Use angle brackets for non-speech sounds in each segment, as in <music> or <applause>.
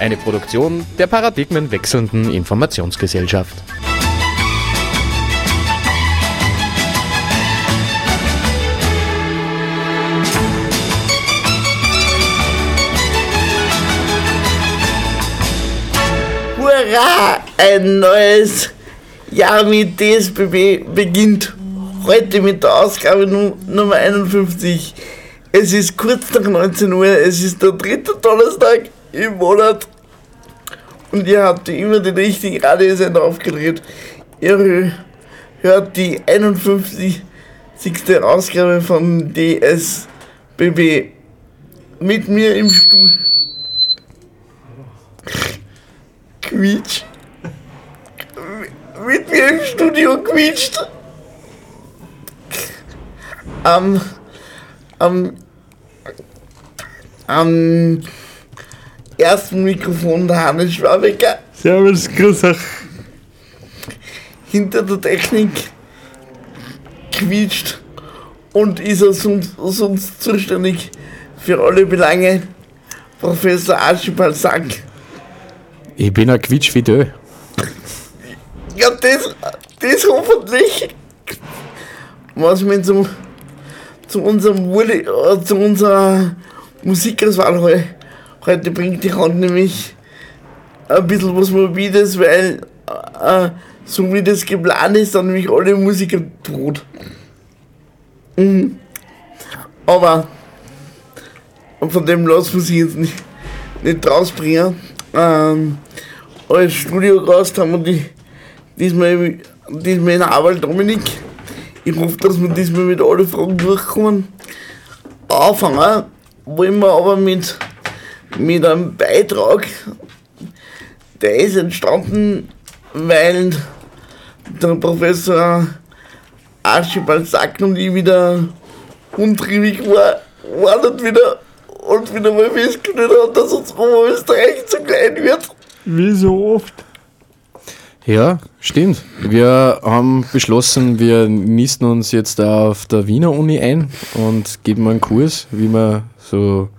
Eine Produktion der paradigmenwechselnden Informationsgesellschaft. Hurra! Ein neues Jahr mit DSBB beginnt. Heute mit der Ausgabe Nu- Nummer 51. Es ist kurz nach 19 Uhr, es ist der dritte Donnerstag im Monat. Und ihr habt immer den richtigen Radiosender aufgedreht. Ihr hö- hört die 51. Ausgabe von DSBB. Mit mir im Stuhl. Quietsch. Mit mir im Studio quietscht. Am. Am. Am ersten Mikrofon der Hannes Schwabecker. Servus, grüß euch. Hinter der Technik quietscht und ist er sonst, sonst zuständig für alle Belange. Professor Archibald Sack. Ich bin ein Quietschvideo. Ja, das, das hoffentlich. Was mir zu, zu unserem Wurli, äh, zu unserer Musikauswahl heu, heute bringt, die hat nämlich ein bisschen was Morbides, weil äh, so wie das geplant ist, dann nämlich alle Musiker tot. Mhm. Aber von dem lassen wir sich jetzt nicht, nicht rausbringen. Ähm, als Studiogast haben wir die diesmal, diesmal in Arbeit Dominik. Ich hoffe, dass wir diesmal mit alle Fragen durchkommen. Anfangen wollen wir aber mit, mit einem Beitrag, der ist entstanden, weil der Professor Archibald Sack und ich wieder untriebig war, war und wieder, und wieder mal festgestellt hat, dass uns Oberösterreich zu klein wird. Wie so oft. Ja, stimmt. Wir haben beschlossen, wir nisten uns jetzt da auf der Wiener Uni ein und geben einen Kurs, wie man so,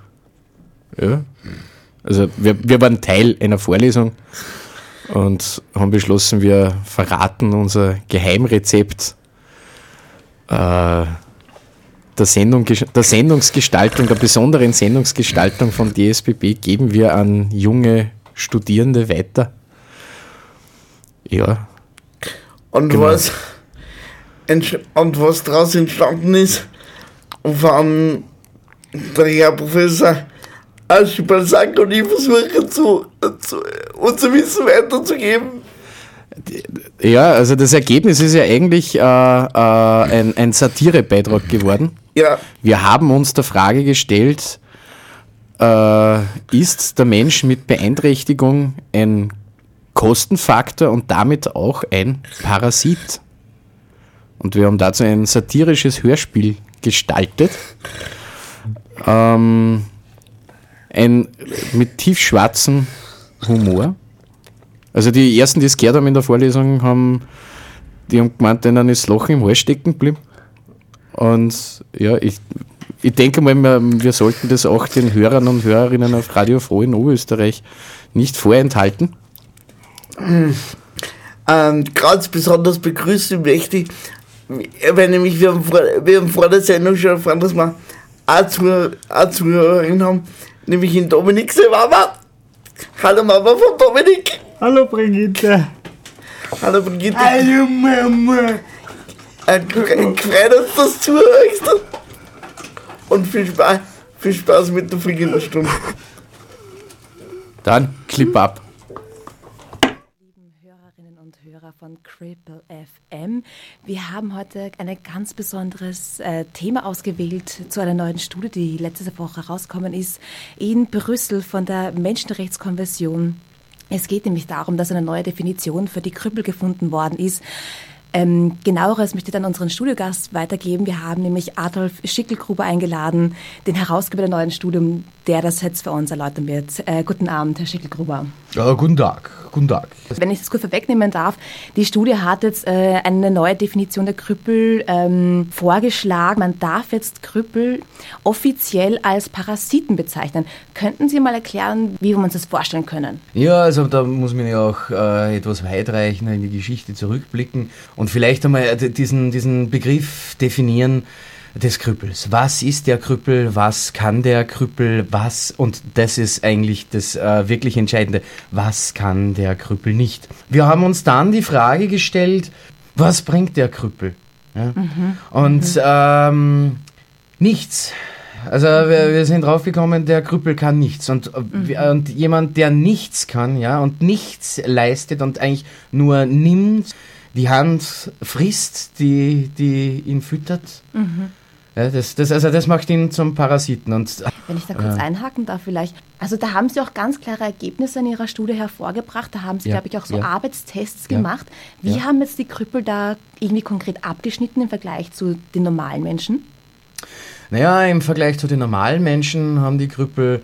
ja, also wir, wir waren Teil einer Vorlesung und haben beschlossen, wir verraten unser Geheimrezept äh, der, Sendung, der Sendungsgestaltung, der besonderen Sendungsgestaltung von DSBB geben wir an junge Studierende weiter. Ja, Und Genau. was und was daraus entstanden ist, von der Herr Professor Archibald Sack und ich versuchen zu, zu unser Wissen weiterzugeben. Ja, also das Ergebnis ist ja eigentlich äh, äh, ein, ein Satirebeitrag geworden. Ja, Wir haben uns der Frage gestellt, äh, ist der Mensch mit Beeinträchtigung ein Kostenfaktor und damit auch ein Parasit? Und wir haben dazu ein satirisches Hörspiel gestaltet. Ähm, ein mit tiefschwarzem Humor. Also die ersten, die es gehört haben in der Vorlesung, haben, die haben gemeint, denen ist Loch im Hals stecken geblieben. Und ja, ich, ich denke mal, wir, sollten das auch den Hörern und Hörerinnen auf Radio Froh in Oberösterreich nicht vorenthalten. ähm, ganz besonders begrüßen möchte ich, weil nämlich wir haben vor, wir haben vor der Sendung schon erfahren, dass wir eine Zuhörerin haben, nämlich in Dominik seine Mama. Hallo Mama von Dominik. Hallo Brigitte. Hallo Brigitte. Hallo Mama. Gefreut uns, dass du zuhörst. Und viel Spaß, viel Spaß mit der Stunde. Dann Clip ab. Cripple FM. Wir haben heute ein ganz besonderes äh, Thema ausgewählt zu einer neuen Studie, die letzte Woche herausgekommen ist, in Brüssel von der Menschenrechtskonvention. Es geht nämlich darum, dass eine neue Definition für die Krüppel gefunden worden ist. Ähm, genaueres möchte ich dann unseren Studiogast weitergeben. Wir haben nämlich Adolf Schickelgruber eingeladen, den Herausgeber der neuen Studium, der das jetzt für uns erläutern wird. Äh, guten Abend, Herr Schickelgruber. Ja, guten Tag, guten Tag. Wenn ich das kurz vorwegnehmen darf, die Studie hat jetzt äh, eine neue Definition der Krüppel ähm, vorgeschlagen. Man darf jetzt Krüppel offiziell als Parasiten bezeichnen. Könnten Sie mal erklären, wie wir uns das vorstellen können? Ja, also da muss man ja auch äh, etwas weitreichender in die Geschichte zurückblicken und vielleicht einmal diesen, diesen Begriff definieren des Krüppels. Was ist der Krüppel? Was kann der Krüppel? Was? Und das ist eigentlich das äh, wirklich Entscheidende. Was kann der Krüppel nicht? Wir haben uns dann die Frage gestellt, was bringt der Krüppel? Ja? Mhm. Und mhm. Ähm, nichts. Also wir, wir, sind draufgekommen, der Krüppel kann nichts. Und, mhm. und jemand, der nichts kann, ja, und nichts leistet und eigentlich nur nimmt, die Hand frisst, die, die ihn füttert. Mhm. Ja, das, das, also das macht ihn zum Parasiten. Und, Wenn ich da kurz äh, einhaken darf vielleicht. Also da haben Sie auch ganz klare Ergebnisse in Ihrer Studie hervorgebracht. Da haben Sie, ja, glaube ich, auch so ja. Arbeitstests gemacht. Wie haben jetzt die Krüppel da irgendwie konkret abgeschnitten im Vergleich zu den normalen Menschen? Naja, im Vergleich zu den normalen Menschen haben die Krüppel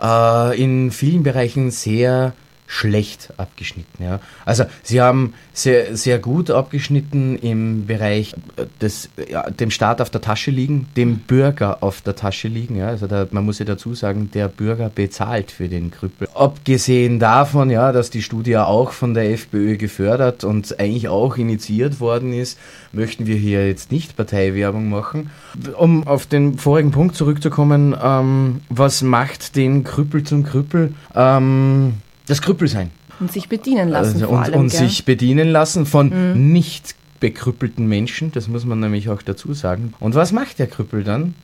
äh, in vielen Bereichen sehr schlecht abgeschnitten. Ja. Also sie haben sehr, sehr gut abgeschnitten im Bereich äh, des, ja, dem Staat auf der Tasche liegen, dem Bürger auf der Tasche liegen. Ja. Also da, man muss ja dazu sagen, der Bürger bezahlt für den Krüppel. Abgesehen davon, ja, dass die Studie auch von der FPÖ gefördert und eigentlich auch initiiert worden ist, möchten wir hier jetzt nicht Parteiwerbung machen. Um auf den vorigen Punkt zurückzukommen, ähm, was macht den Krüppel zum Krüppel? Ähm, das Krüppel sein. Und sich bedienen lassen. Also, und, allem, und sich bedienen lassen von mhm. nicht bekrüppelten Menschen, das muss man nämlich auch dazu sagen. Und was macht der Krüppel dann?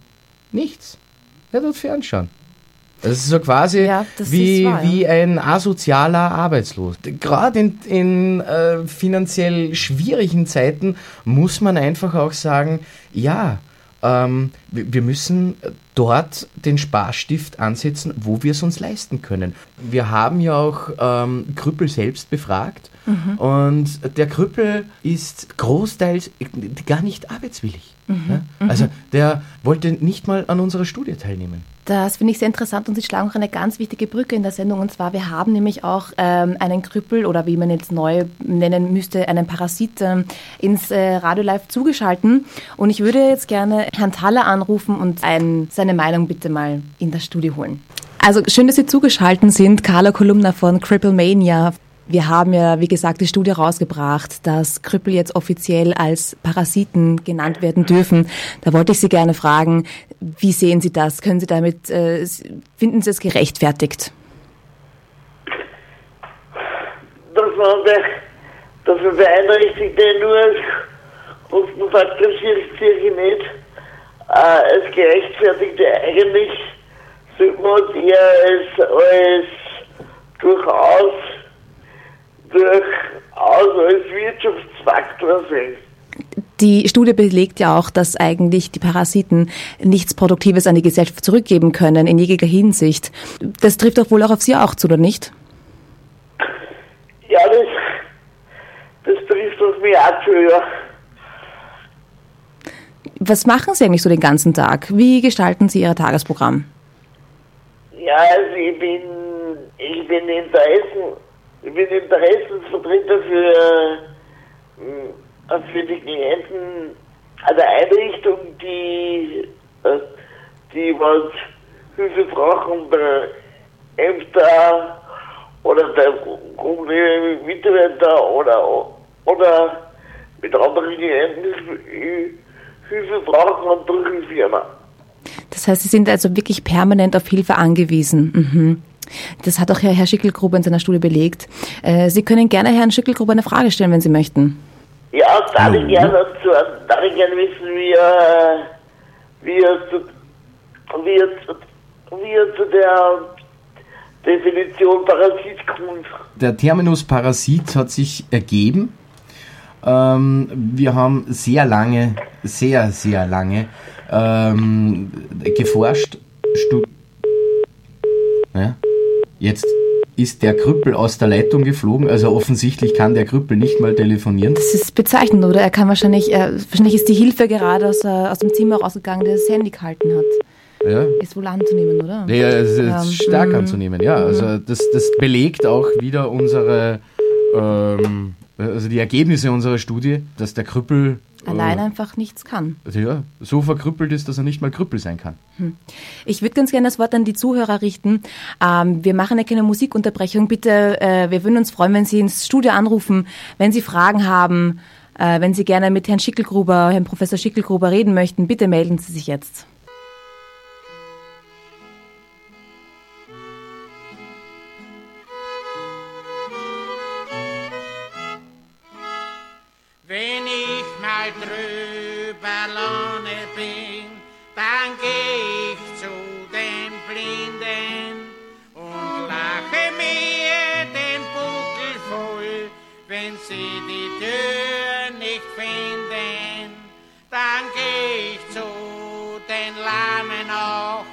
Nichts. Er wird fernschauen. Das ist so quasi ja, wie, wahr, ja. wie ein asozialer Arbeitslos. Gerade in, in äh, finanziell schwierigen Zeiten muss man einfach auch sagen, ja, ähm, wir müssen dort den Sparstift ansetzen, wo wir es uns leisten können. Wir haben ja auch ähm, Krüppel selbst befragt mhm. und der Krüppel ist großteils gar nicht arbeitswillig. Mhm. Ja? Mhm. Also der wollte nicht mal an unserer Studie teilnehmen. Das finde ich sehr interessant und Sie schlagen auch eine ganz wichtige Brücke in der Sendung. Und zwar, wir haben nämlich auch ähm, einen Krüppel oder wie man jetzt neu nennen müsste, einen Parasit ähm, ins äh, Radio Live zugeschalten. Und ich würde jetzt gerne Herrn Thaler anrufen und ein, seine Meinung bitte mal in das Studio holen. Also schön, dass Sie zugeschaltet sind. Carla Kolumna von Cripple Mania. Wir haben ja, wie gesagt, die Studie rausgebracht, dass Krüppel jetzt offiziell als Parasiten genannt werden dürfen. Da wollte ich Sie gerne fragen, wie sehen Sie das? Können Sie damit, äh, finden Sie es gerechtfertigt? Dass man, der, dass man Beeinträchtigte nur kostenfaktorisiert sicher nicht. Äh, als Gerechtfertigte eigentlich sollte man eher als, als durchaus durchaus als Wirtschaftsfaktor sehen. Die Studie belegt ja auch, dass eigentlich die Parasiten nichts Produktives an die Gesellschaft zurückgeben können, in jeglicher Hinsicht. Das trifft doch wohl auch auf Sie auch zu, oder nicht? Ja, das, das trifft auf mich auch zu, ja. Was machen Sie eigentlich so den ganzen Tag? Wie gestalten Sie Ihr Tagesprogramm? Ja, also ich bin, ich bin Interessen ich bin Interessensvertreter für, äh, für die Klienten einer Einrichtung, die, äh, die was Hilfe brauchen bei Ämter oder bei Mitarbeiter oder, oder mit anderen Klienten Hilfe brauchen und durch die Firma. Das heißt, Sie sind also wirklich permanent auf Hilfe angewiesen. Mhm. Das hat auch Herr Schickelgruber in seiner Studie belegt. Äh, Sie können gerne Herrn Schickelgruber eine Frage stellen, wenn Sie möchten. Ja, darf ich gerne dazu, darf ich gerne wissen, wie er, wie er, zu, wie er, zu, wie er zu der Definition Parasit kommt. Der Terminus Parasit hat sich ergeben Ähm, wir haben sehr lange, sehr, sehr lange ähm, geforscht. Stu ja. Jetzt ist der Krüppel aus der Leitung geflogen, also offensichtlich kann der Krüppel nicht mal telefonieren. Das ist bezeichnend, oder? Er kann wahrscheinlich, äh, wahrscheinlich ist die Hilfe gerade aus, äh, aus dem Zimmer rausgegangen, der das Handy gehalten hat. Ja. Ist wohl anzunehmen, oder? Ja, es ist Ja. stark Mhm. anzunehmen, ja. Also das, das belegt auch wieder unsere, ähm, also die Ergebnisse unserer Studie, dass der Krüppel Allein äh, einfach nichts kann. also ja, so verkrüppelt ist, dass er nicht mal Krüppel sein kann. Ich würde ganz gerne das Wort an die Zuhörer richten. Ähm, wir machen ja keine Musikunterbrechung. Bitte, äh, wir würden uns freuen, wenn Sie ins Studio anrufen, wenn Sie Fragen haben, äh, wenn Sie gerne mit Herrn Schickelgruber, Herrn Professor Schickelgruber reden möchten. Bitte melden Sie sich jetzt. Wenn ich mal drüber lohne bin, dann geh ich zu den Blinden und lache mir den Buckel voll, wenn sie die Tür nicht finden. Dann geh ich zu den Lahmen auch,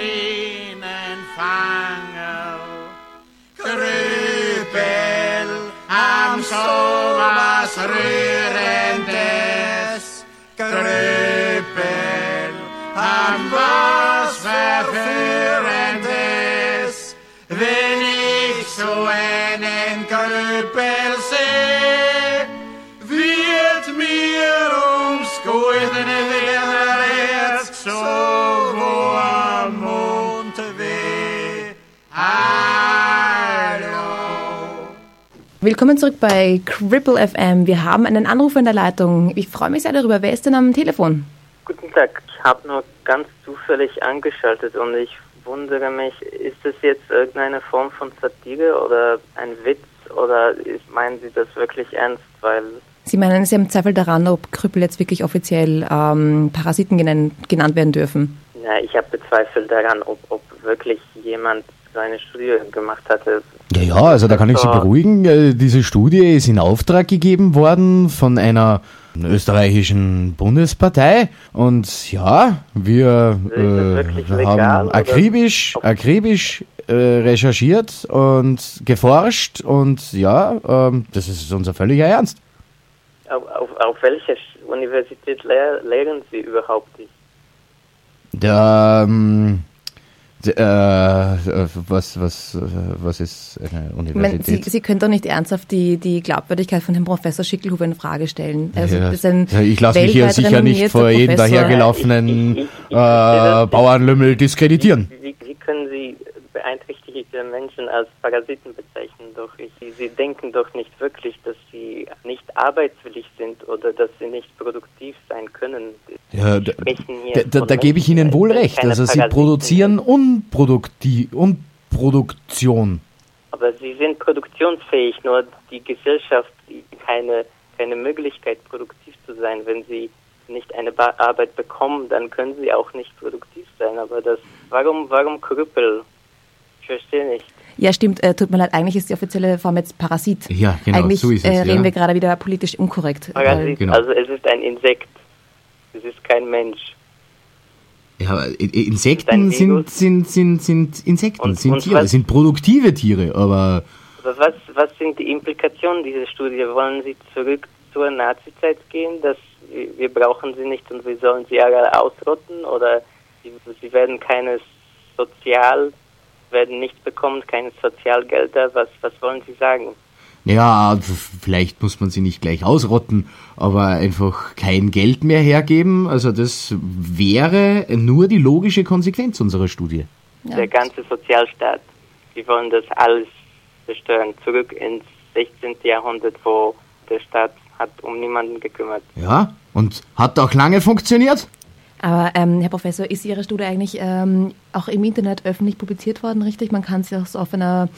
mit ihnen Fangerl. Grübel haben so was Rührendes. Grübel haben was Verführendes. Wenn ich so einen Grübel Willkommen zurück bei Cripple FM. Wir haben einen Anruf in der Leitung. Ich freue mich sehr darüber. Wer ist denn am Telefon? Guten Tag, ich habe nur ganz zufällig angeschaltet und ich wundere mich, ist das jetzt irgendeine Form von Satire oder ein Witz oder meinen Sie das wirklich ernst? Weil Sie meinen, Sie haben Zweifel daran, ob Krüppel jetzt wirklich offiziell ähm, Parasiten genannt, genannt werden dürfen. ja, ich habe Bezweifel daran, ob, ob wirklich jemand so eine Studie gemacht hatte. Ja, ja, also da kann ich Sie beruhigen. Äh, Diese Studie ist in Auftrag gegeben worden von einer österreichischen Bundespartei und ja, wir äh, haben oder? akribisch, akribisch äh, recherchiert und geforscht und ja, ähm, das ist unser völliger Ernst. Auf, auf, auf welcher Universität lehr, lehren Sie überhaupt? Ich, Der, ähm, äh, was, was, äh, was ist eine Ich meine, Sie, Universität? Sie können doch nicht ernsthaft die, die Glaubwürdigkeit von Herrn Professor Schickelhuber in Frage stellen. Also, Ja, ich lasse mich hier sicher nicht vor jedem dahergelaufenen Ich- ich- ich äh. Bauernlümmel diskreditieren. wie, wie können Sie beeinträchtigte Menschen als Parasiten bezeichnen? Doch ich, Sie denken doch nicht wirklich, dass sie nicht arbeitswillig sind oder dass sie nicht produktiv sein können. Ja, da, da, da, gebe ich Ihnen wohl recht. Also Sie produzieren. Unprodukti Unproduktion. Aber sie sind produktionsfähig, nur die Gesellschaft keine, keine Möglichkeit, produktiv zu sein. Wenn sie nicht eine ba Arbeit bekommen, dann können sie auch nicht produktiv sein. Aber das, warum, warum Krüppel? Ich verstehe nicht. Ja, stimmt. Äh, tut mir leid, eigentlich ist die offizielle Form jetzt Parasit. Ja, genau, eigentlich so ist es, äh, reden ja. wir gerade wieder politisch unkorrekt. Parasit, genau. Also es ist ein Insekt. Es ist kein Mensch. Ja, Insekten sind, sind, sind, sind Insekten, Und- sind und Tiere, was- sind produktive Tiere, aber Aber was, was sind die Implikationen dieser Studie? Wollen Sie zurück zur Nazizeit gehen, dass wir, brauchen sie nicht und wir sollen sie alle ausrotten? Oder sie, sie werden keine Sozial, werden nichts bekommen, keine Sozialgelder? Was, was wollen Sie sagen? Ja, vielleicht muss man sie nicht gleich ausrotten, aber einfach kein Geld mehr hergeben. Also das wäre nur die logische Konsequenz unserer Studie. Ja. Der ganze Sozialstaat. Sie wollen das alles zerstören. Zurück ins 16. Jahrhundert, wo der Staat hat um niemanden gekümmert. Ja, und hat auch lange funktioniert? Aber ähm, Herr Professor, ist Ihre Studie eigentlich ähm, auch im Internet öffentlich publiziert worden, richtig? Man kann sie auch so auf einer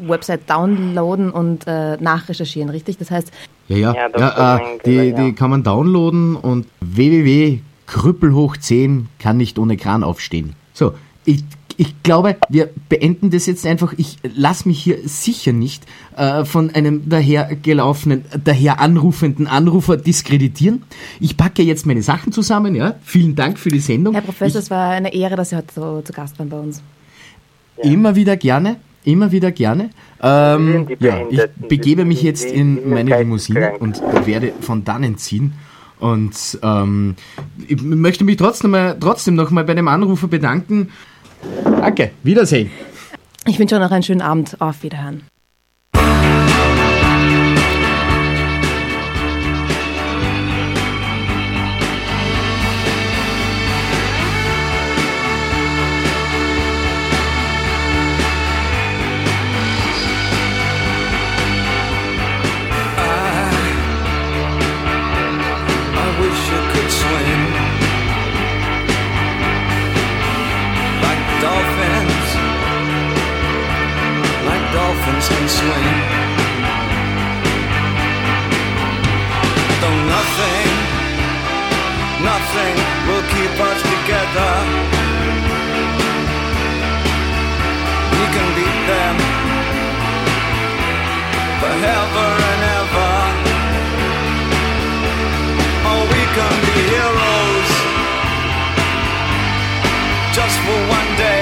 Website downloaden und äh, nachrecherchieren, richtig? Das heißt, Ja, ja, Ja, ja, äh, die, ja. die kann man downloaden und Krüppel hoch 10 kann nicht ohne Kran aufstehen. So, ich, ich glaube, wir beenden das jetzt einfach. Ich lasse mich hier sicher nicht äh, von einem dahergelaufenen, daher anrufenden Anrufer diskreditieren. Ich packe jetzt meine Sachen zusammen. Ja, vielen Dank für die Sendung. Herr Professor, es war eine Ehre, dass Sie heute so, zu Gast waren bei uns. Immer wieder gerne, immer wieder gerne. Ähm, ja, ich begebe mich jetzt in meine Limousine und werde von dannen ziehen. Und ähm, ich möchte mich trotzdem, mal, trotzdem noch mal bei dem Anrufer bedanken. Danke, Wiedersehen. Ich wünsche euch noch einen schönen Abend. Auf Wiederhören. Nothing will keep us together. We can beat them forever and ever. Oh, we can be heroes just for one day.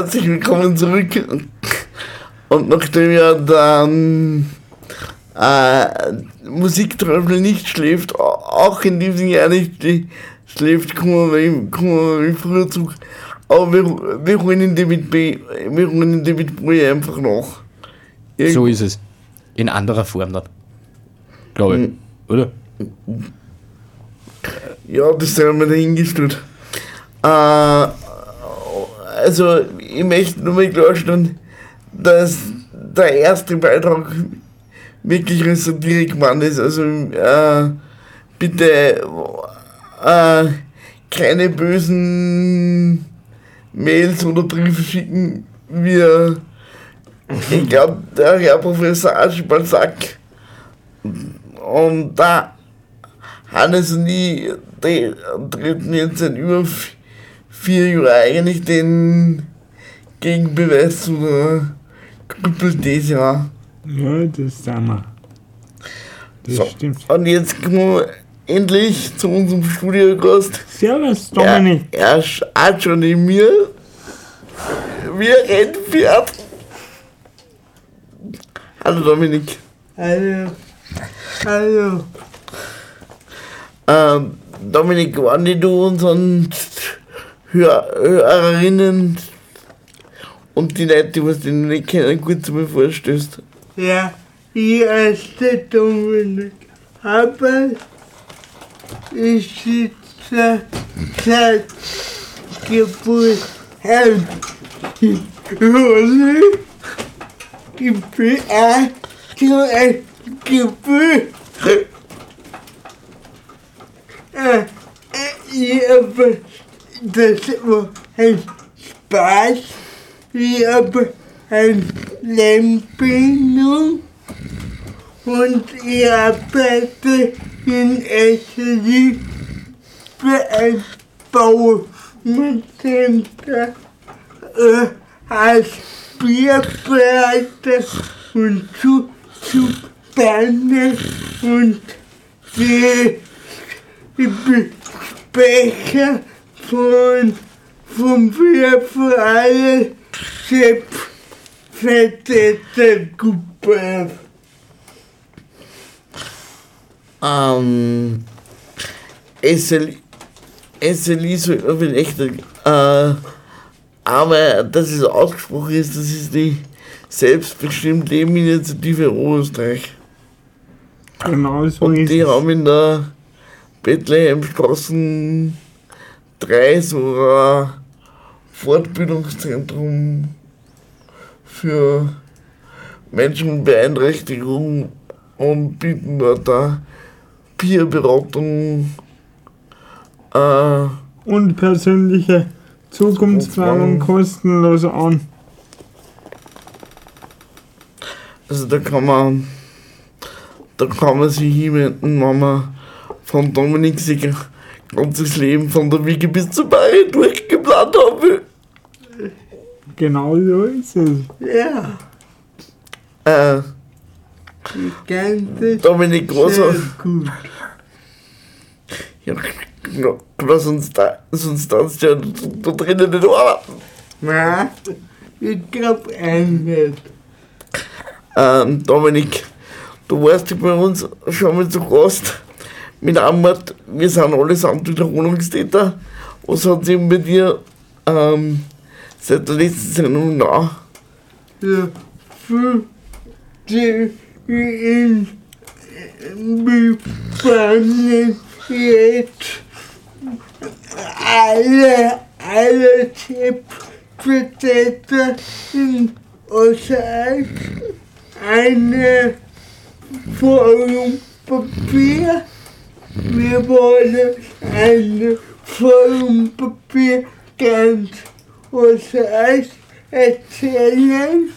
Herzlich willkommen zurück. Und nachdem ja dann äh, Musikteufel nicht schläft, au- auch in diesem Jahr nicht schläft, kommen wir, kommen wir früher zurück. Aber wir, wir holen David B. Wir holen David Bowie einfach nach. Irgend- So ist es. In anderer Form dann. Glaube ich. Oder? Ja, das haben wir dahingestellt. Äh, also, ich möchte nur mal klarstellen, dass der erste Beitrag wirklich ein Satirikmann ist. Also, äh, bitte äh, keine bösen Mails oder Briefe schicken. Wir, ich glaube, der Herr Professor Aschbalsack und da Hannes und ich tre- treten jetzt seit über v- vier Jahren eigentlich den Gegenbeweis zu der Krüppelthese an. Ja, das sagen wir. Das So. stimmt. Und jetzt kommen wir endlich zu unserem Studiogast. Servus, Er, Dominik. er schaut schon in mir wie ein Rennpferd. Hallo Dominik. Hallo. Hallo. Ähm, Dominik, wann du unseren Hörerinnen und die Leute, die was den nicht kennen, kurz mal vorstößt. Ja, ich der Dominik Haber. Ich sitze seit, Geburt. Rolle. Ich bin ein Geburt. Äh, ich habe das ein Spaß. Ich habe eine Lernbildung und ich arbeite in Linie für ein Baucenter äh, als Bierbereiter und zu, zu Berne und die Becher von, vom Bierverein Sepp Vertretergruppe. Ähm, SL, SLI so vielleicht, äh, aber dass es ausgesprochen ist, das ist die selbstbestimmte Lebeninitiative Oberösterreich. Genau so Und ist die es. haben in der Bethlehemstraßen 3 so ein Fortbildungszentrum für Menschen mit Beeinträchtigung und bieten dort auch Peerberatung äh, Und persönliche Zukunftsplanung kostenlos an. Also da kann man, da kann man sich hinwenden, wenn man von Dominik sich ein ganzes Leben von der Wiege bis zur Bahre durchgeplant haben will. Genau so ist es. Ja, Äh, die ganze Dominik, gut. ja, was sonst, da, sonst du ja da drinnen nicht arbeiten. Na, ich glaub nicht. Ähm, Dominik, du warst ja bei uns schon mal zu Gast mit Anwalt. Wir sind allesamt Wiederholungstäter. Was hat sich bei dir ähm, seit der letzten Sendung nach? Ja, für die Befangen jetzt alle, alle Tippvertreter in Österreich eine Forumpapier. Wir wollen ein Forumpapier ganz Österreich erzählen.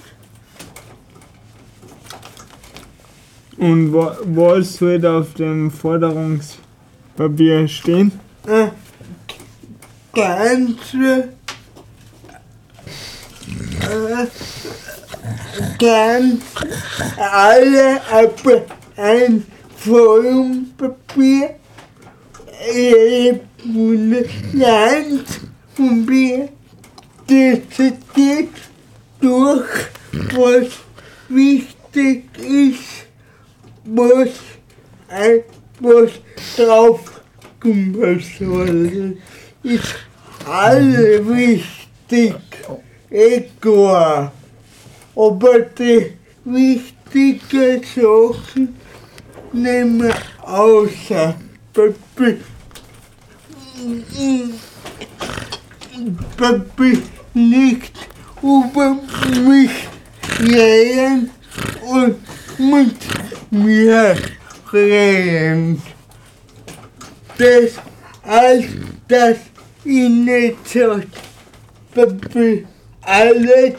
Und wa was wird auf dem Forderungspapier stehen? äh, ganze äh, ganz alle aber ein Forumpapier jedes Bundesland von mir diskutiert durch was wichtig ist was, was drauf kommen soll. Ist alle wichtig, egal. Aber die wichtigen Sachen nehmen außer. Papi, nicht über mich reden und mit mir reden. Das als das Papi, alles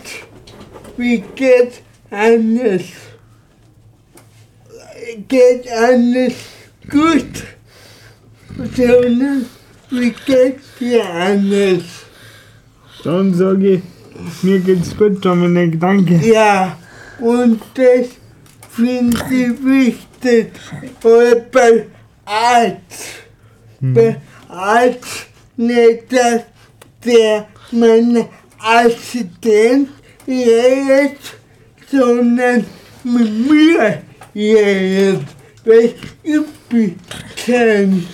wie geht anders. Geht anders gut, sondern wie geht dir anders. Dann sage ich, mir geht's gut, Dominik, danke. Ja, und das finde ich wichtig. Oder bei Arzt. Bei Arzt nicht, dass der mein Assistent redet, sondern mit mir redet. Weil ich bin kein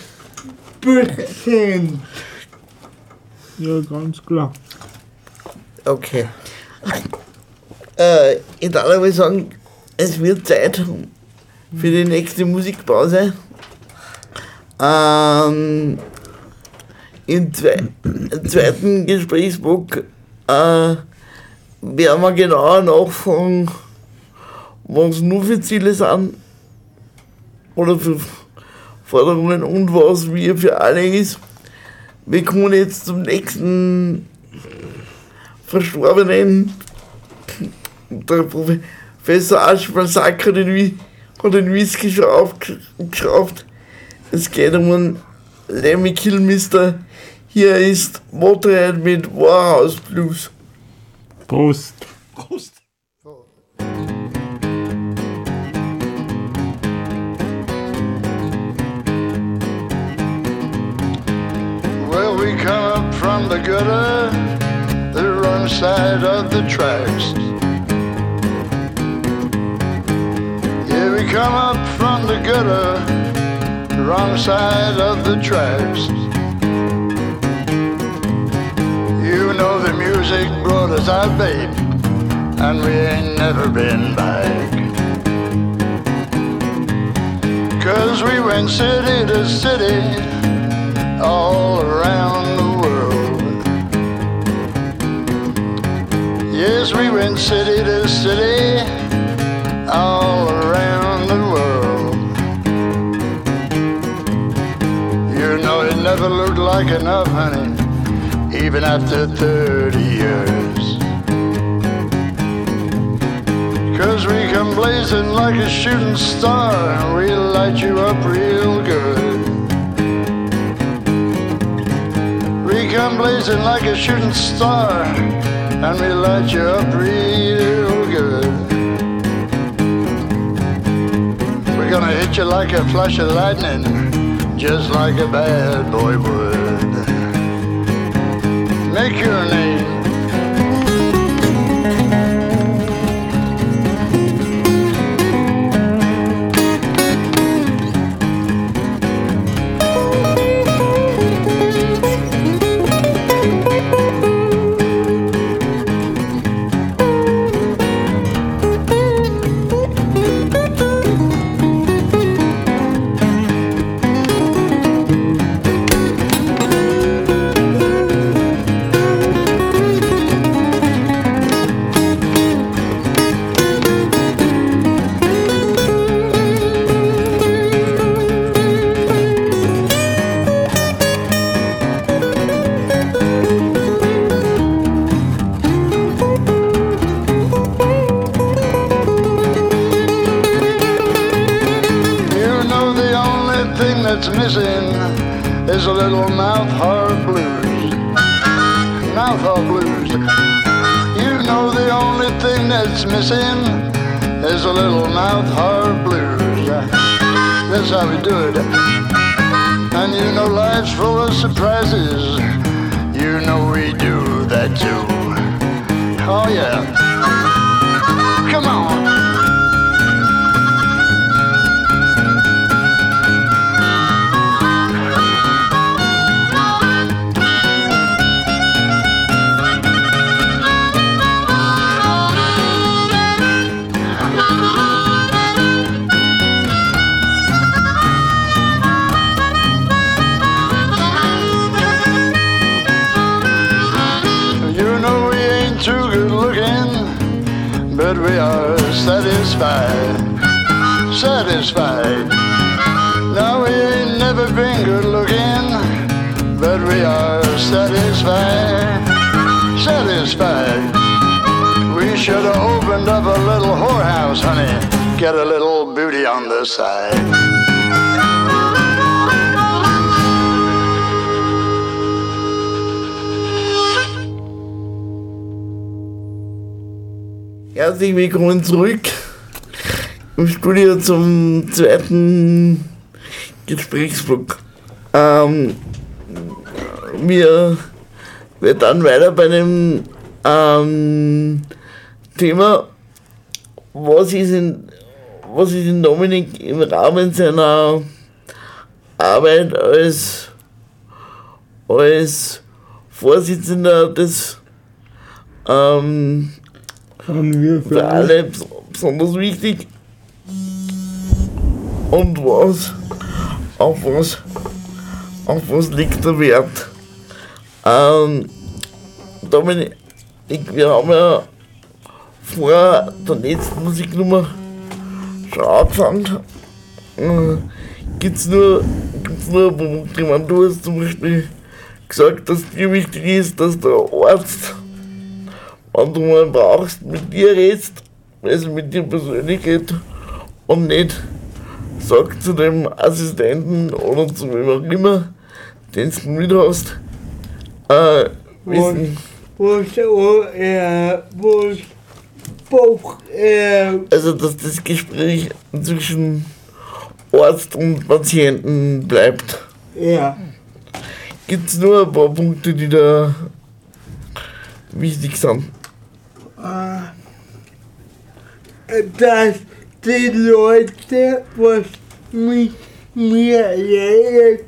Prozent. Ja, ganz klar. Okay. Äh, ich darf aber sagen, es wird Zeit für die nächste Musikpause. Ähm, im, zwe zweiten Gesprächsblock äh, werden wir genauer nachfragen, was nur für Ziele sind oder für Forderungen und was wir für alle ist. Wir kommen jetzt zum nächsten Verstorbenen. Der Professor hat den, Whi- hat den Whisky schon aufgeschraubt. Es geht um einen Lemmy Killmister. Hier ist Motorhead mit Warhouse Blues. Prost. Well, we come up from the gutter, the wrong side of the tracks. Yeah, we come up from the gutter, the wrong side of the tracks. You know the music brought us out, babe, and we ain't never been back. Cause we went city to city all around the world. Yes, we went city to city all around the world. You know, it never looked like enough, honey, even after 30 years. Cause we come blazing like a shooting star, and we light you up real good. Come blazing like a shooting star, and we light you up real good. We're gonna hit you like a flash of lightning, just like a bad boy would. Make your name. That's missing is a little mouth harp blues. Mouth harp blues. You know the only thing that's missing is a little mouth harp blues. That's how we do it. And you know life's full of surprises. You know we do that too. Oh yeah. Satisfied. Satisfied. No, we ain't never been good looking, but we are satisfied. Satisfied. We should have opened up a little whorehouse, honey. Get a little booty on the side. Herzlich willkommen zurück im Studio zum zweiten Gesprächsblock. Ähm, wir, wir dann weiter bei dem ähm, Thema, was ist, in, was ist in Dominik im Rahmen seiner Arbeit als, als Vorsitzender des ähm, für alle bes- besonders wichtig. Und was, auf was, auf was liegt der Wert? Ähm, Dominik, wir haben ja vor der letzten Musiknummer schon angefangen. Äh, gibt's nur, gibt's nur Punkte, man, du hast zum Beispiel gesagt, dass dir wichtig ist, dass der Arzt, wenn du mal brauchst, mit dir redest, also mit dir persönlich redet und nicht sagt zu dem Assistenten oder zu wem auch immer, den du mit hast, äh, wissen, äh, äh, also dass das Gespräch zwischen Arzt und Patienten bleibt. ja. Gibt es nur ein paar Punkte, die da wichtig sind. dass die Leute, was mit mir reden,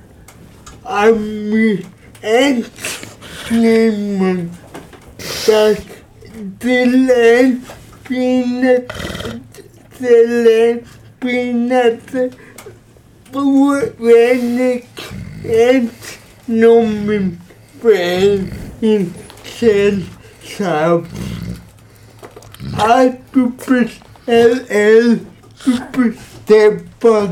an mich ernst nehmen. Dass die Lesbiene, die Lesbiene wenig ernst genommen werden in Gesellschaft. Ah, du bist LL, du bist deppert,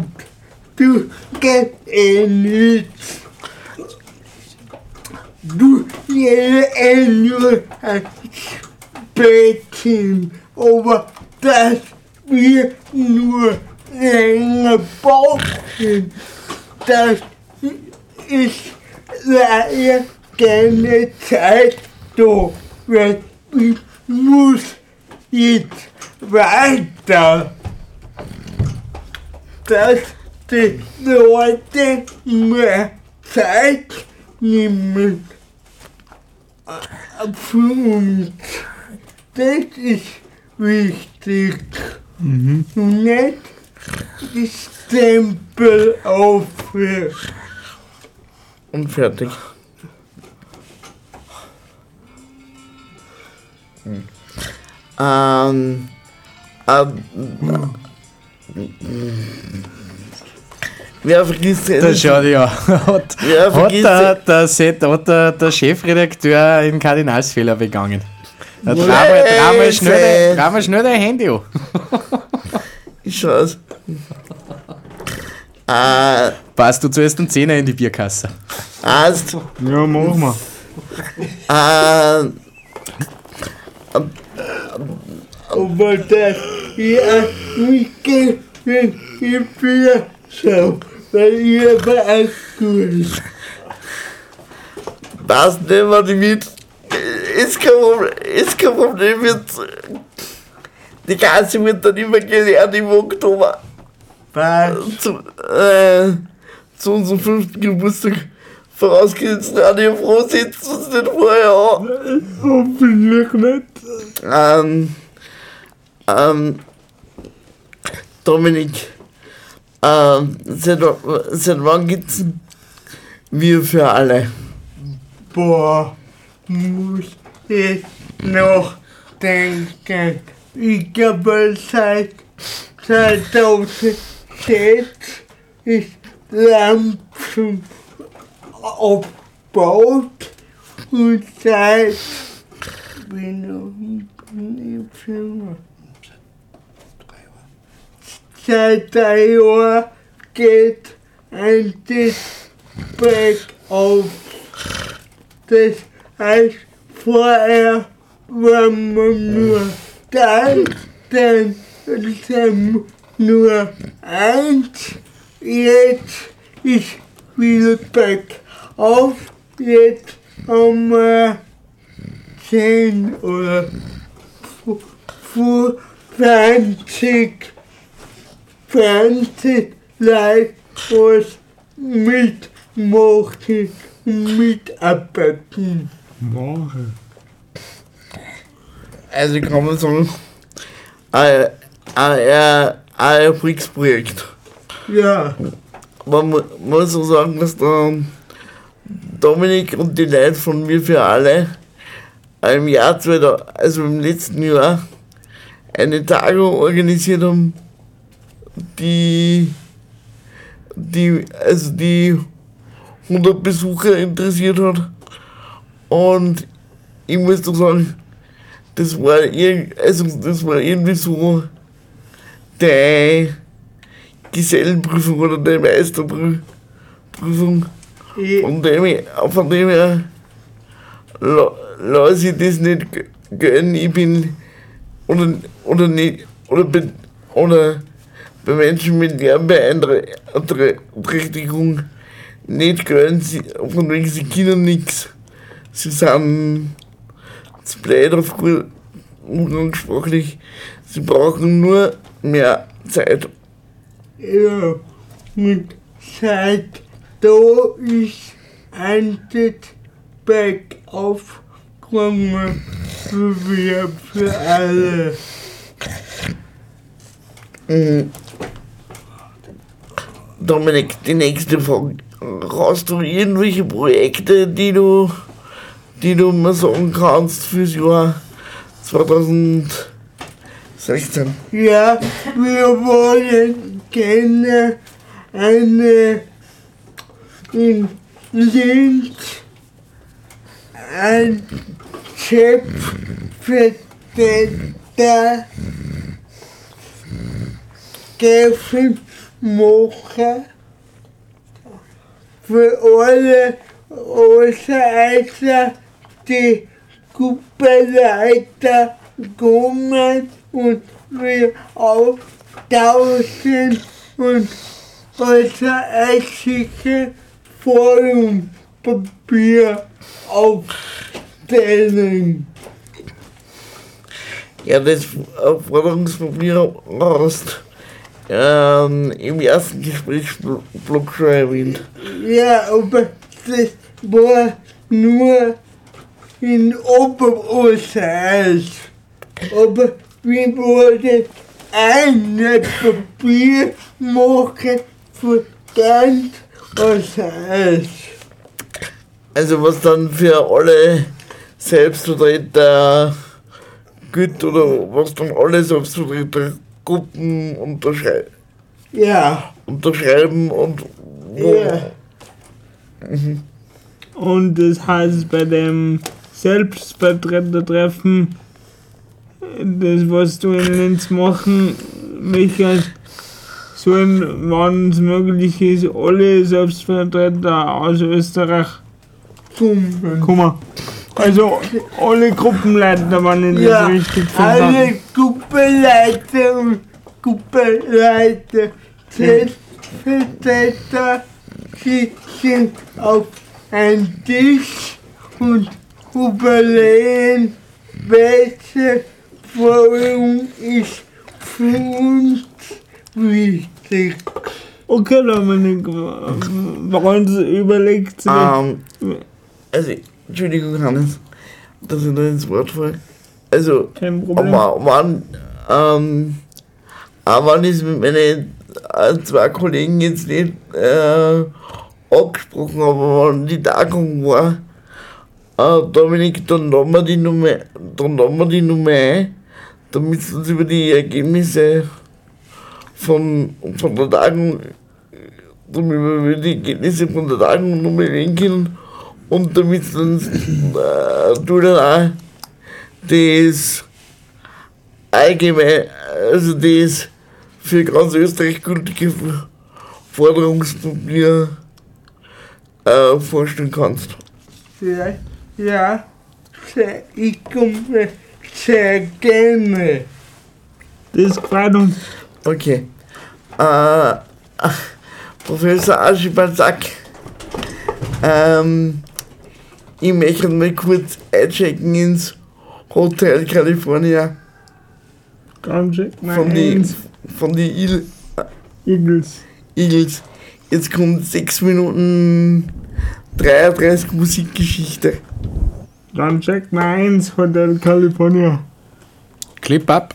du gehst eh nichts. Du gehst eh nur ein Bettchen, aber dass wir nur länger brauchen, das ist leider keine Zeit da, weil ich muss jetzt weiter, dass die Leute mehr Zeit nehmen für uns. Das ist wichtig. Nicht die Stempel aufhören. Und fertig. Ähm, ähm, wer vergisst denn? Das schaut ja. <laughs> Hat, Ja, hat, vergiss der, der, Set- hat der, der Chefredakteur einen Kardinalsfehler begangen. Dreh mal schnell, dein- schnell Handy an. <laughs> Ich schau's. Äh, Passt du zuerst einen Zehner in die Bierkasse. Arzt, Ja, mach mal. äh, Aber das ja nicht wenn ich Bier schau, weil ihr war gut. passt nicht mehr die mit. Ist kein Problem, ist kein Problem jetzt. Die Kasse wird dann immer geleert im Oktober. Was? Zu, äh, zu unserem fünften Geburtstag. Vorausgesetzt, Radio Froh sitzt uns nicht vorher an. Hoffentlich nicht. Ähm, ähm, Dominik, ähm, seit, seit wann gibt's wir für alle? Boah, muss ich noch denken. Ich glaube, seit 2006 ist Lampen aufgebaut und seit bin noch in der Firma. Seit drei Jahren geht ein Display auf. Das heißt, vorher war man nur dann, dann sind nur eins. Jetzt ist Feedback auf. Jetzt haben wir zehn oder fu- fu- 20, 20 Leute, was mitmachen und mitarbeiten. Machen. Also ich kann man sagen, ein, ein, ein Erfolgsprojekt. Ja, Man mu- muss auch sagen, dass der Dominik und die Leute von mir für alle im Jahr 2000, also im letzten Jahr, eine Tagung organisiert haben, die, die, also die 100 Besucher interessiert hat. Und ich muss doch sagen, das war, also das war irgendwie so die Gesellenprüfung oder die Meisterprüfung. Von dem, her- von dem her la- lasse ich das nicht gö- gönnen. Ich bin oder, oder nicht oder, oder bei Menschen mit Lernbeeinträchtigung nicht gönnen, sie, von wegen sie können nichts. Sie sind zu blöd auf umgangssprachlich. Sie brauchen nur mehr Zeit. Ja, und seit da ist gegangen für, wir- für alle. Mhm. Dominik, die nächste Frage. Hast du irgendwelche Projekte, die du, die du mir sagen kannst fürs Jahr 2016? Ja, wir wollen gerne eine in Linz ein Chefvertreter Treffen machen für alle Außereiser, die Gruppenleiter kommen und wir austauschen und unser einziges Forumpapier aufstellen. Ja, das Forderungspapier hast ähm, im ersten Gesprächsblock schon erwähnt. Ja, aber das war nur in Oberostereis. Aber wir wollten ein Papier machen für ganz Ostereis. Also was dann für alle Selbstvertreter gilt oder was dann alle Selbstvertretergruppen unterschrei Ja, unterschreiben und ja. Und das heißt bei dem Selbstvertretertreffen, das was du in Linz machen möchtest, sollen, wann es möglich ist, alle Selbstvertreter aus Österreich Kommen. kommen. Also alle Gruppenleiter, wenn ich Ja, richtig alle verstanden Gruppenleiter und Gruppenleiter, Selbstvertreter sitzen auf einen Tisch und überlegen, welche Forum ist für uns wichtig. Okay, Dominik, warum überlegt sich? Ähm, also, Entschuldigung, Hannes, dass ich da ins Wort falle. Also, Kein Problem. wann, ähm, wann ist mit meinen äh, zwei Kollegen jetzt nicht äh, angesprochen, aber wann die Tagung war, äh, Dominik, dann laden wir die Nummer, dann laden wir die Nummer ein, damit sie uns über die Ergebnisse von, von der Tagung, damit wir über die Ergebnisse von der Tagung nochmal reden können und damit äh, du dann auch das allgemein, also das für ganz Österreich gültige Forderungspapier äh, vorstellen kannst. Ja, ja, sehr, ich komme sehr gerne. Das freut uns. Okay. Äh, Professor Aschibalzak, ähm, ich möchte mal kurz einchecken ins Hotel California Dann check mal von die, eins. von die Il Eagles. Eagles. Jetzt kommt 6 Minuten 33 Musikgeschichte. Dann check mal eins, Hotel California. Clip ab.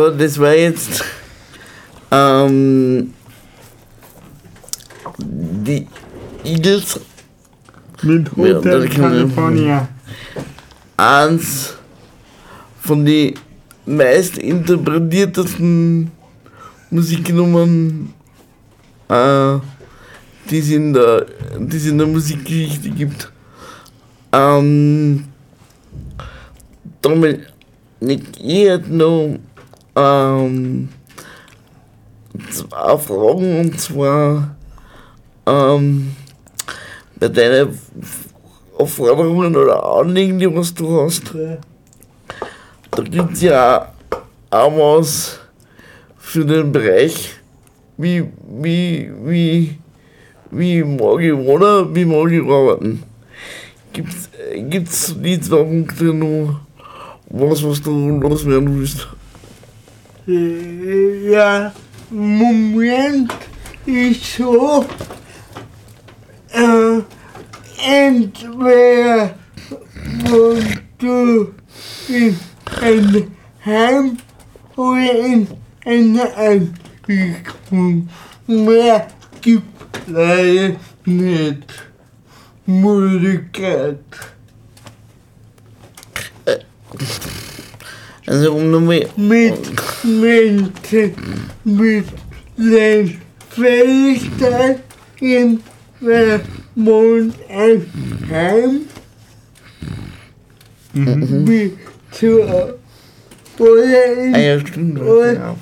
So, das war jetzt ähm, die Eagles Mit Ja, Hotel man- California. eins von den meist interpretiertesten Musiknummern, äh, die es in der, die es in der Musikgeschichte gibt. Ähm, Dominik, ich hätte noch ähm, zwei Fragen und zwar ähm, bei deinen Forderungen oder Anliegen, die was du hast. Da gibt es ja auch was für den Bereich, wie, wie, wie, wie mag ich wohnen, wie mag ich arbeiten. Äh, gibt's die zwei Punkte noch was, was du loswerden willst? Ja, Moment ist so, äh, entweder wohnst du in ein Heim oder in einer Einrichtung. Mehr gibt leider nicht Möglichkeit. Also um nochmal mit Menschen mit Lernfähigkeit in Vermont ein Heim wie zu oder in, Ah ja, stimmt, das oder ist ja auch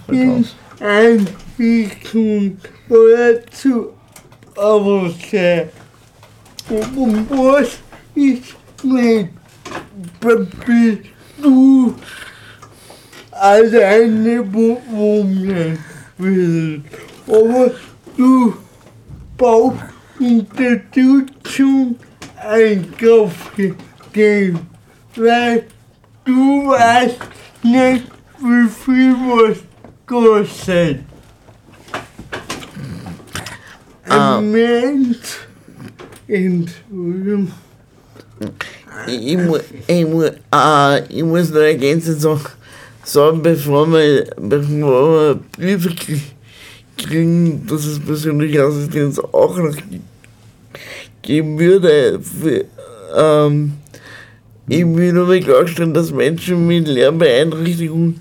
in Einrichtung oder zu Arbeitszeit. Und was ist mit Papier du alleine wohnen willst. Aber du brauchst Unterstützung einen Kopf gegeben, weil du weißt nicht, wie viel was kostet. Ah. Ein Mensch, Entschuldigung, Ich, ich, mu- ich, mu- äh, ich muss noch ergänzen, so, bevor wir, bevor wir Briefe krie- kriegen, dass es persönliche Assistenz auch noch geben würde. Für, ähm, ich will nur mal klarstellen, dass Menschen mit Lernbeeinträchtigung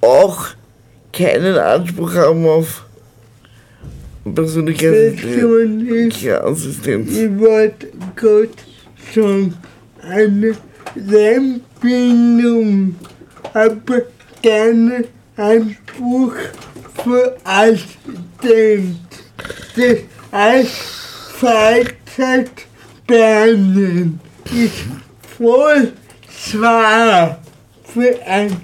auch keinen Anspruch haben auf persönliche persönlich Assistenz. Ich wollte kurz sagen, eine Lernbindung habe keinen Anspruch für Assistent. Das heißt, Freizeit behandeln ist voll schwer für ein,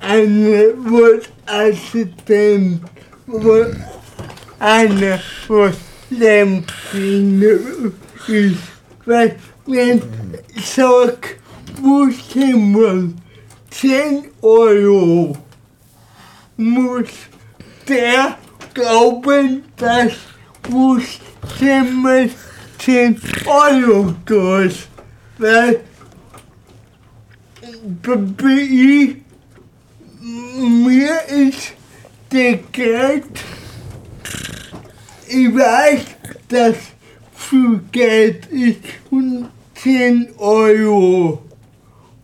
eine Wortassistent. wo einer, was Lernbindung ist. Weil wenn ich sag, Buchhimmel 10 Euro, muss der glauben, dass Buchhimmel 10 Euro kostet. Weil b- ich, mir ist der Geld ich weiß, dass viel Geld ist und 10 Euro.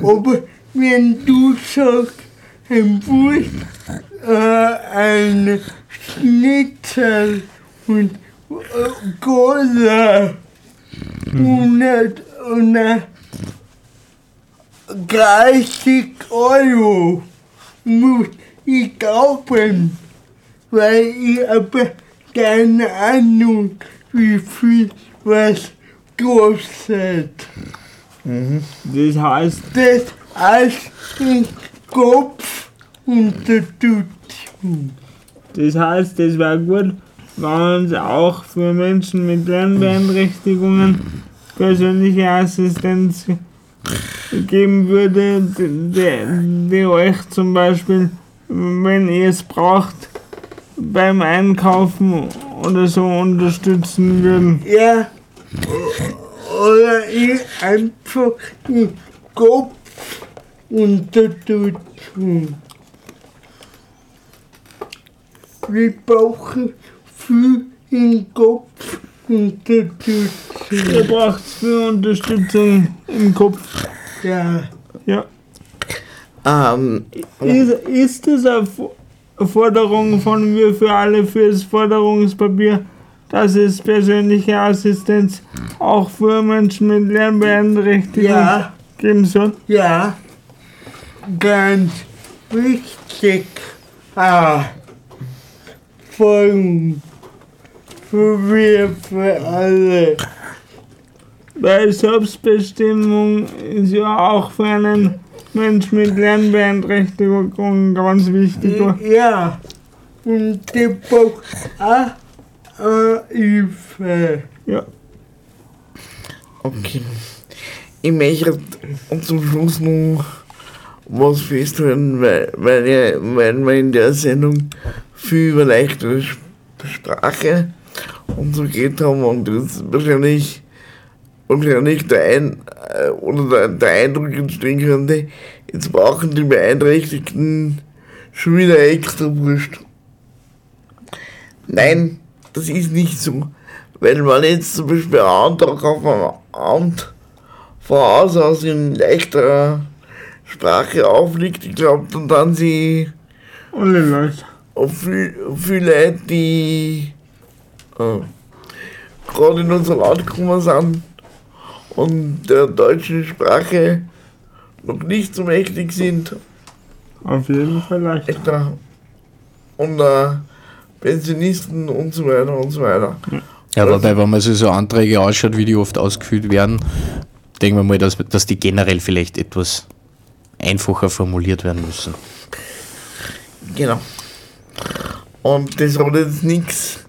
Aber wenn du sagst, ein Bus, äh, ein Schnitzel und äh, Cola und, und äh, 30 Euro muss ich kaufen, weil ich habe keine Ahnung, wie viel was kostet. Das heißt, Das heißt, im Kopf Unterstützung. das heißt, es wäre gut, wenn es auch für Menschen mit Lernbeeinträchtigungen persönliche Assistenz geben würde, die, die, die euch zum Beispiel, wenn ihr es braucht, beim Einkaufen oder so unterstützen würden. Ja, oder ich einfach im Kopf Unterstützung. Wir brauchen viel im Kopf Unterstützung. Ihr braucht viel Unterstützung im Kopf. Ja. Ja. Ähm, Ist, ist das eine Fo- Forderung von wir für alle fürs Forderungspapier, dass es persönliche Assistenz auch für Menschen mit Lernbeeinträchtigung Ja. geben soll? Ja, ganz wichtig. Ah, Folgen für wir, für alle. Weil Selbstbestimmung ist ja auch für einen Mensch mit Lernbeeinträchtigung ganz wichtig. Ja, und die braucht auch äh, Hilfe. Ja. Okay. Ich möchte zum Schluss noch was festhalten, weil, weil, weil wir in der Sendung viel über leichtere Sp- Sprache und so geht haben und das wahrscheinlich, wahrscheinlich der, Ein, äh, oder der, der Eindruck entstehen könnte, jetzt brauchen die Beeinträchtigten schon wieder extra Wurst. Nein, das ist nicht so. Weil man jetzt zum Beispiel einen Antrag auf ein Amt von Haus aus in leichterer Sprache aufliegt, ich glaube, dann dann sie alle Leute. Viele, viele Leute, die äh, gerade in unser Land gekommen sind und der deutschen Sprache noch nicht so mächtig sind. Auf jeden Fall leichter. Und äh, Pensionisten und so weiter und so weiter. Ja, wobei, wenn man sich so Anträge anschaut, wie die oft ausgefüllt werden, denken wir mal, dass, dass die generell vielleicht etwas einfacher formuliert werden müssen. Genau. Und das hat jetzt nichts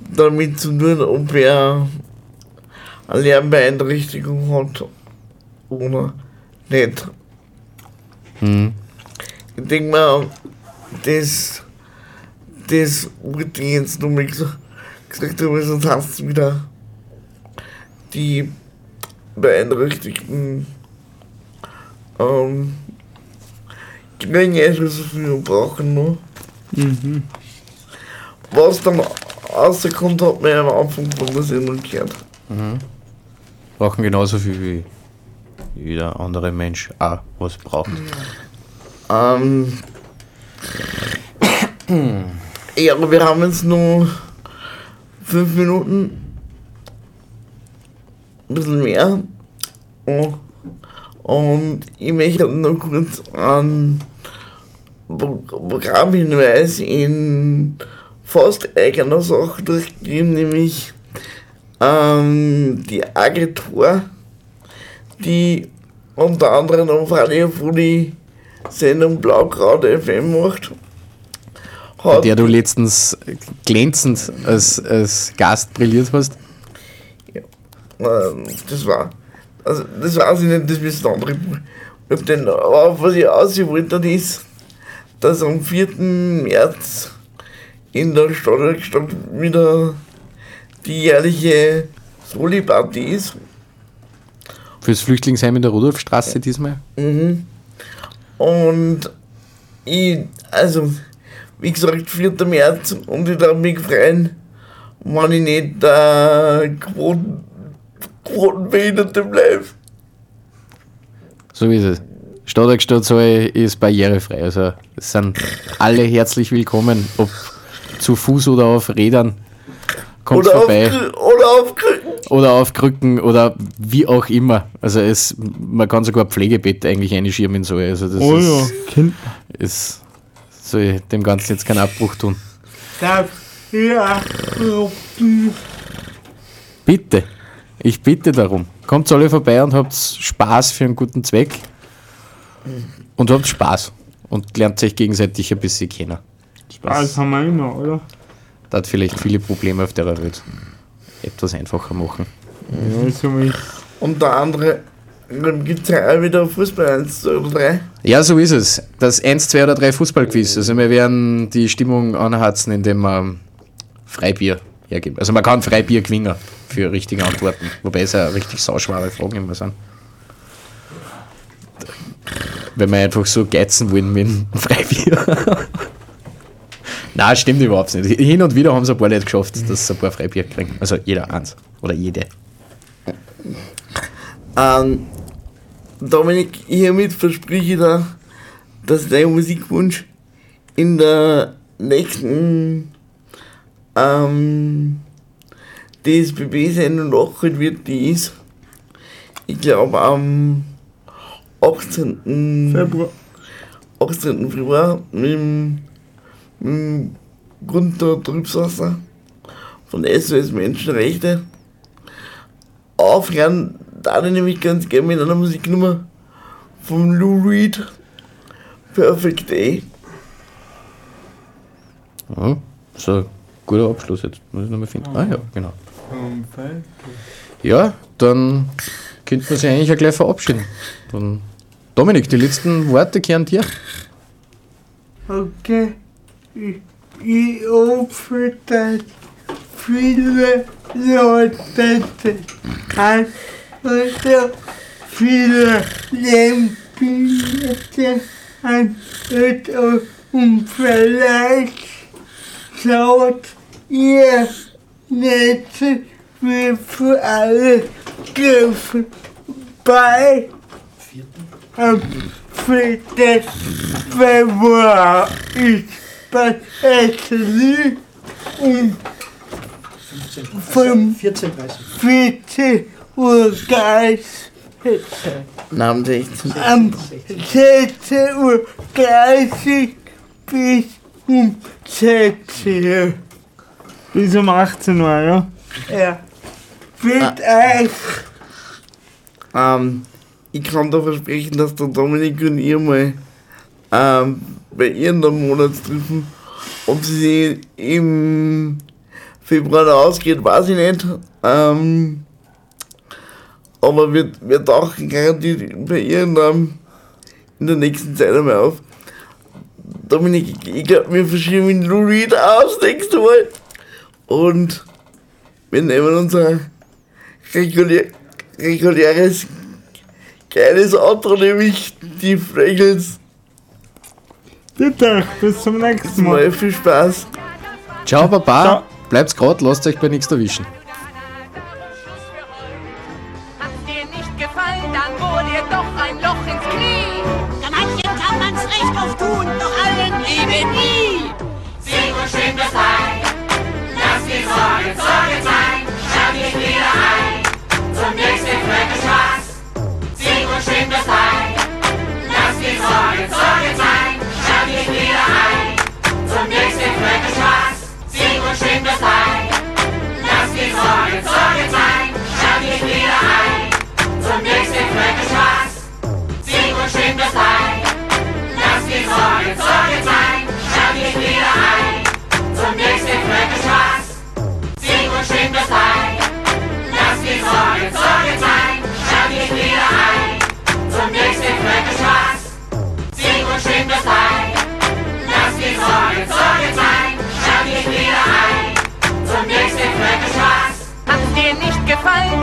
damit zu tun, ob wer eine Lernbeeinträchtigung hat oder nicht. Hm. Ich denke mal, das, das wollte ich jetzt nochmal gesagt, gesagt haben, sonst hast du wieder die Beeinträchtigten ähm, so viel und brauchen noch. Mhm. Was dann rauskommt, hat ja am Anfang Sendung gehört. Mhm. Brauchen genauso viel wie jeder andere Mensch auch was braucht. Ähm, ja, aber wir haben jetzt nur fünf Minuten. Ein bisschen mehr. Oh. Und ich möchte noch kurz einen Pro- Programmhinweis in fast eigener Sache durchgeben, nämlich ähm, die Agentur, die unter anderem auf Radio die Sendung Blaukraut FM macht. Bei Hat, der du letztens glänzend als, als Gast brilliert hast. ähm, das war, also das weiß ich nicht, das wissen andere. Ich hab den, aber was ich ausgewollt habe, ist, dass am 4. März in der Stadtwerkstatt wieder die jährliche Soli-Party ist. Fürs Flüchtlingsheim in der Rudolfstraße diesmal. Mhm. Und ich, also, wie gesagt, 4. März und ich darf mich freuen, wenn ich nicht äh, Quoten, Quotenbehinderte bleibe. So ist es. Stadtwerkstatt soll ist barrierefrei. Also es sind alle herzlich willkommen, ob zu Fuß oder auf Rädern. Kommt Oder auf, vorbei. Krü- oder auf Krücken. Oder auf Krücken oder wie auch immer. Also es, man kann sogar ein Pflegebett eigentlich einschirmen so. Also das Oh ja, ist, Kind. ist soll dem Ganzen jetzt keinen Abbruch tun. Darf ja, Bitte. Ich bitte darum. Kommt alle vorbei und habt Spaß für einen guten Zweck. Und habt Spaß. Und lernt euch gegenseitig ein bisschen kennen. Spaß haben wir immer, oder? Das hat vielleicht viele Probleme auf der Welt etwas einfacher machen. Ja, so wie Unter anderem gibt es ja auch wieder Fußball 1, 2 oder 3. Ja, so ist es. Das 1, 2 oder 3 Fußballquiz. Also wir werden die Stimmung anhatzen, indem wir Freibier hergeben. Also man kann Freibier gewinnen für richtige Antworten. Wobei es ja richtig sauschwere Fragen immer sind. Wenn wir einfach so geizen wollen mit dem <laughs> Freibier. Nein, stimmt überhaupt nicht. Hin und wieder haben es ein paar Leute geschafft, dass sie ein paar Freibier kriegen. Also jeder eins. Oder jede. Ähm, Dominik, hiermit verspreche ich dir, dass dein Musikwunsch in der nächsten ähm, DSBB-Sendung nachgeholt wird, die ist, ich glaube, am 18. Februar. 18. Februar mit dem, mit dem Gunther Trübsasser von SOS Menschenrechte aufhören, da ich nämlich ganz gerne mit einer Musiknummer von Lou Reed Perfect Day. Ja, so ein guter Abschluss jetzt. Muss ich nochmal finden. Ah ja, genau. Ja, dann könnte man sich eigentlich ja gleich verabschieden. Dann, Dominik, die letzten Worte kehren dir. Okay. Ich, ich hoffe, dass viele Leute oder viele Lämpchen an und vielleicht schaut ihr Netze wir für alle dürfen bei am 4. Februar ist bei Essen um 14.30 14 Uhr Geist. Na, am 16. Am 16 Uhr 30 bis um 16 Uhr. Bis um 18 Uhr, ja? Ja. Wird euch Ähm, ich kann da versprechen, dass der Dominik und ihr mal ähm, bei ihren Monatstreffen, ob sie sich im Februar ausgeht, weiß ich nicht. Ähm, Aber wir, wir tauchen garantiert bei ihr in, ähm, in der nächsten Zeit einmal auf. Dominik, ich glaube, wir verschieben Lou Reed aus nächste Mal. Und wir nehmen unser regulär, reguläres geiles Outro, nämlich die Fraggles. Bitte, bis zum nächsten Mal Mal. viel Spaß. Ciao, Baba. Bleibt's grad, lasst euch bei nichts erwischen.